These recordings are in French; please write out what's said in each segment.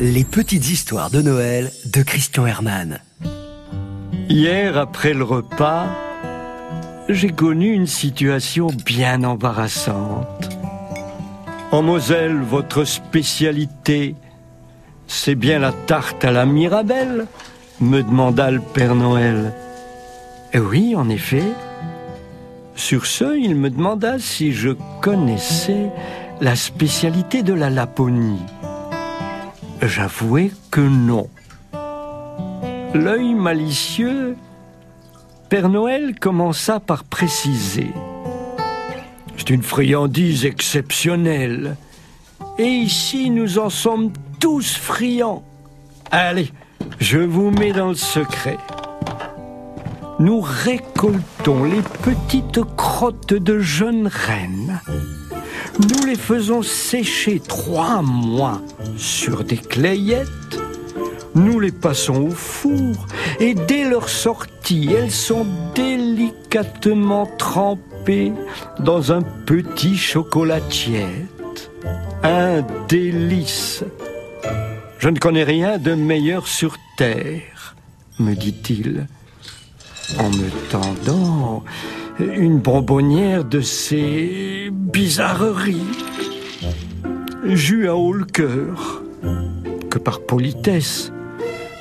Les petites histoires de Noël de Christian Herman. Hier, après le repas, j'ai connu une situation bien embarrassante. En Moselle, votre spécialité, c'est bien la tarte à la Mirabelle me demanda le Père Noël. Et oui, en effet. Sur ce, il me demanda si je connaissais la spécialité de la Laponie. J'avouai que non. L'œil malicieux, Père Noël commença par préciser. C'est une friandise exceptionnelle. Et ici, nous en sommes tous friands. Allez, je vous mets dans le secret. Nous récoltons les petites crottes de jeunes reines. Nous les faisons sécher trois mois sur des clayettes. Nous les passons au four et dès leur sortie, elles sont délicatement trempées dans un petit chocolatiette. Un délice. Je ne connais rien de meilleur sur terre, me dit-il, en me tendant une bonbonnière de ces bizarreries. J'eus un haut le cœur, que par politesse,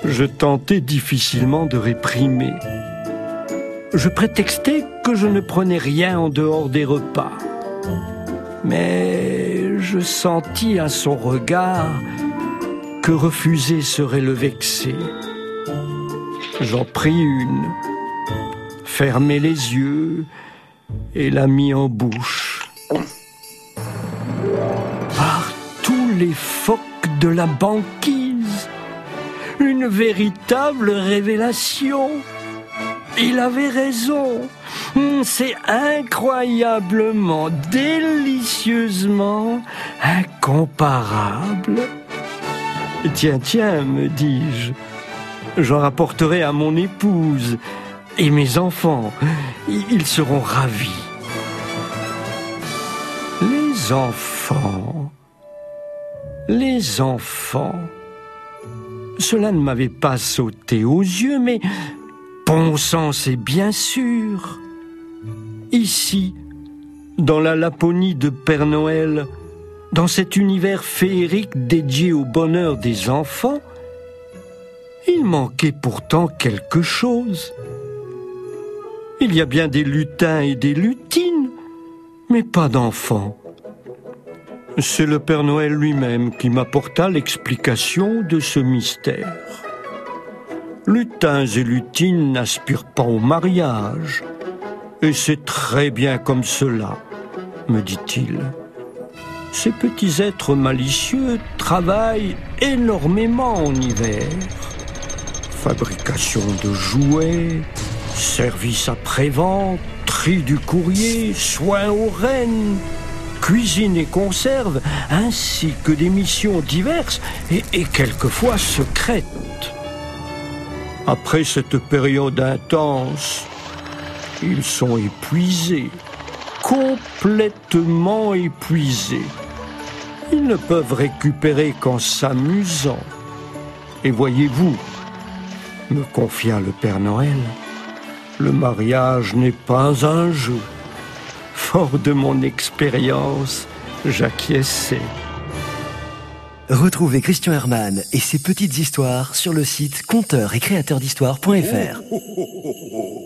je tentais difficilement de réprimer. Je prétextais que je ne prenais rien en dehors des repas. Mais je sentis à son regard que refuser serait le vexer. J'en pris une, fermai les yeux et la mis en bouche. Par tous les phoques de la banquise, une véritable révélation. Il avait raison. Hmm, c'est incroyablement, délicieusement incomparable. Tiens, tiens, me dis-je, j'en rapporterai à mon épouse et mes enfants. Ils seront ravis. Les enfants. Les enfants. Cela ne m'avait pas sauté aux yeux, mais bon sang, c'est bien sûr. Ici, dans la Laponie de Père Noël, dans cet univers féerique dédié au bonheur des enfants, il manquait pourtant quelque chose. Il y a bien des lutins et des lutines, mais pas d'enfants. C'est le Père Noël lui-même qui m'apporta l'explication de ce mystère. Lutins et lutines n'aspirent pas au mariage, et c'est très bien comme cela, me dit-il. Ces petits êtres malicieux travaillent énormément en hiver. Fabrication de jouets, service après-vente, tri du courrier, soins aux rennes, cuisine et conserve, ainsi que des missions diverses et, et quelquefois secrètes. Après cette période intense, ils sont épuisés, complètement épuisés. Ils ne peuvent récupérer qu'en s'amusant. Et voyez-vous, me confia le Père Noël, le mariage n'est pas un jeu. Fort de mon expérience, j'acquiesçais. Retrouvez Christian Herman et ses petites histoires sur le site conteur et créateur d'histoire.fr.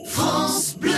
France Bleu.